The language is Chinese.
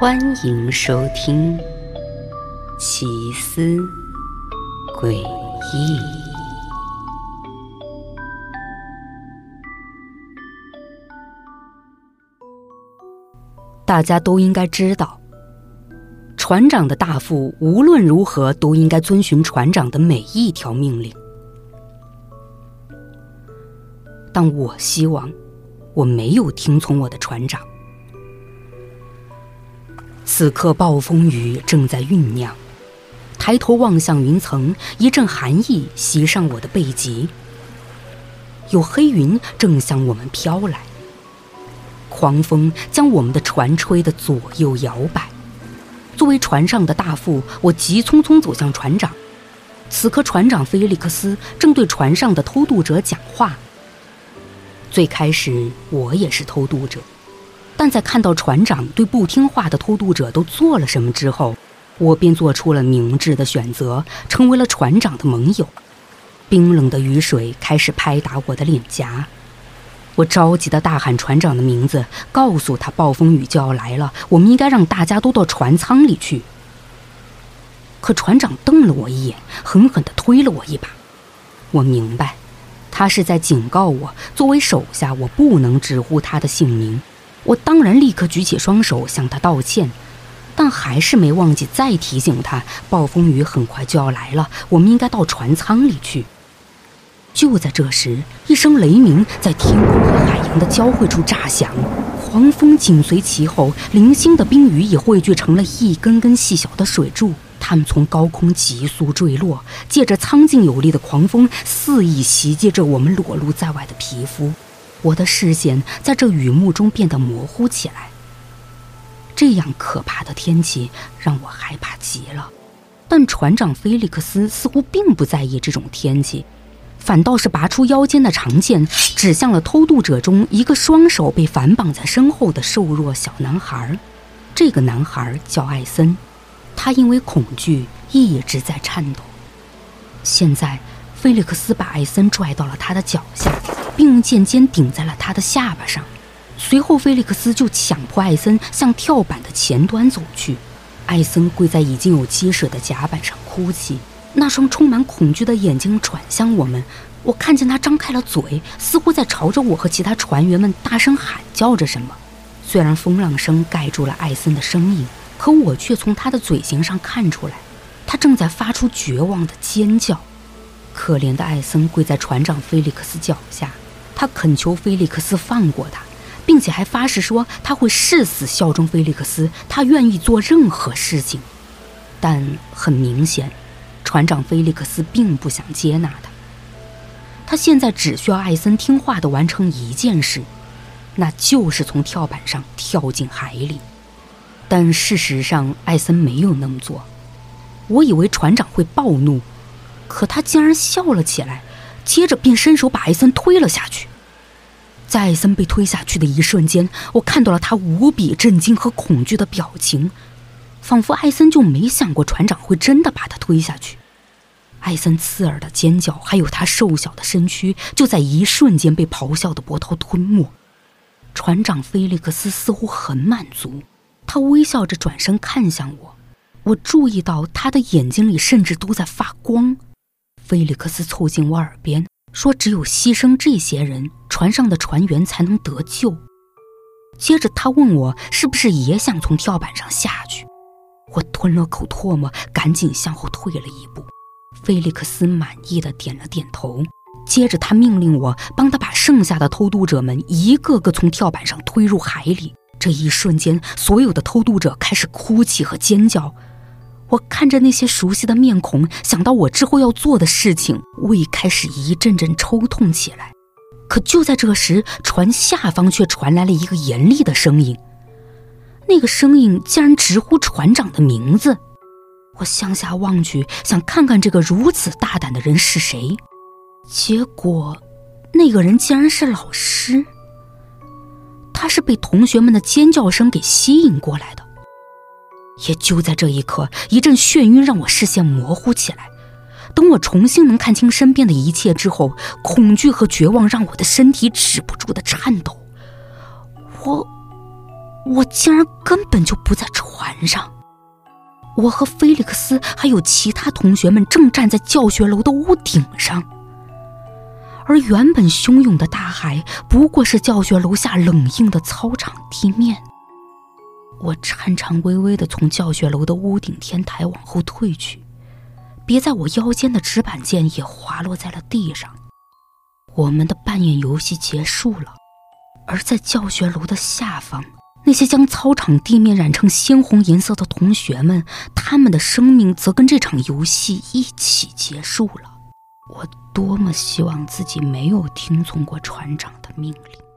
欢迎收听《奇思诡异》。大家都应该知道，船长的大副无论如何都应该遵循船长的每一条命令。但我希望我没有听从我的船长。此刻暴风雨正在酝酿，抬头望向云层，一阵寒意袭上我的背脊。有黑云正向我们飘来，狂风将我们的船吹得左右摇摆。作为船上的大副，我急匆匆走向船长。此刻，船长菲利克斯正对船上的偷渡者讲话。最开始，我也是偷渡者。但在看到船长对不听话的偷渡者都做了什么之后，我便做出了明智的选择，成为了船长的盟友。冰冷的雨水开始拍打我的脸颊，我着急地大喊船长的名字，告诉他暴风雨就要来了，我们应该让大家都到船舱里去。可船长瞪了我一眼，狠狠地推了我一把。我明白，他是在警告我，作为手下，我不能直呼他的姓名。我当然立刻举起双手向他道歉，但还是没忘记再提醒他：暴风雨很快就要来了，我们应该到船舱里去。就在这时，一声雷鸣在天空和海洋的交汇处炸响，狂风紧随其后，零星的冰雨也汇聚成了一根根细小的水柱，它们从高空急速坠落，借着苍劲有力的狂风，肆意袭击着我们裸露在外的皮肤。我的视线在这雨幕中变得模糊起来。这样可怕的天气让我害怕极了，但船长菲利克斯似乎并不在意这种天气，反倒是拔出腰间的长剑，指向了偷渡者中一个双手被反绑在身后的瘦弱小男孩。这个男孩叫艾森，他因为恐惧一直在颤抖。现在，菲利克斯把艾森拽到了他的脚下。并用剑尖顶在了他的下巴上，随后菲利克斯就强迫艾森向跳板的前端走去。艾森跪在已经有积水的甲板上哭泣，那双充满恐惧的眼睛转向我们。我看见他张开了嘴，似乎在朝着我和其他船员们大声喊叫着什么。虽然风浪声盖住了艾森的声音，可我却从他的嘴型上看出来，他正在发出绝望的尖叫。可怜的艾森跪在船长菲利克斯脚下。他恳求菲利克斯放过他，并且还发誓说他会誓死效忠菲利克斯，他愿意做任何事情。但很明显，船长菲利克斯并不想接纳他。他现在只需要艾森听话的完成一件事，那就是从跳板上跳进海里。但事实上，艾森没有那么做。我以为船长会暴怒，可他竟然笑了起来，接着便伸手把艾森推了下去。在艾森被推下去的一瞬间，我看到了他无比震惊和恐惧的表情，仿佛艾森就没想过船长会真的把他推下去。艾森刺耳的尖叫，还有他瘦小的身躯，就在一瞬间被咆哮的波涛吞没。船长菲利克斯似乎很满足，他微笑着转身看向我，我注意到他的眼睛里甚至都在发光。菲利克斯凑近我耳边。说：“只有牺牲这些人，船上的船员才能得救。”接着他问我：“是不是也想从跳板上下去？”我吞了口唾沫，赶紧向后退了一步。菲利克斯满意的点了点头，接着他命令我帮他把剩下的偷渡者们一个个从跳板上推入海里。这一瞬间，所有的偷渡者开始哭泣和尖叫。我看着那些熟悉的面孔，想到我之后要做的事情，胃开始一阵阵抽痛起来。可就在这时，船下方却传来了一个严厉的声音。那个声音竟然直呼船长的名字。我向下望去，想看看这个如此大胆的人是谁。结果，那个人竟然是老师。他是被同学们的尖叫声给吸引过来的。也就在这一刻，一阵眩晕让我视线模糊起来。等我重新能看清身边的一切之后，恐惧和绝望让我的身体止不住的颤抖。我，我竟然根本就不在船上。我和菲利克斯还有其他同学们正站在教学楼的屋顶上，而原本汹涌的大海不过是教学楼下冷硬的操场地面。我颤颤巍巍地从教学楼的屋顶天台往后退去，别在我腰间的纸板剑也滑落在了地上。我们的扮演游戏结束了，而在教学楼的下方。那些将操场地面染成鲜红颜色的同学们，他们的生命则跟这场游戏一起结束了。我多么希望自己没有听从过船长的命令。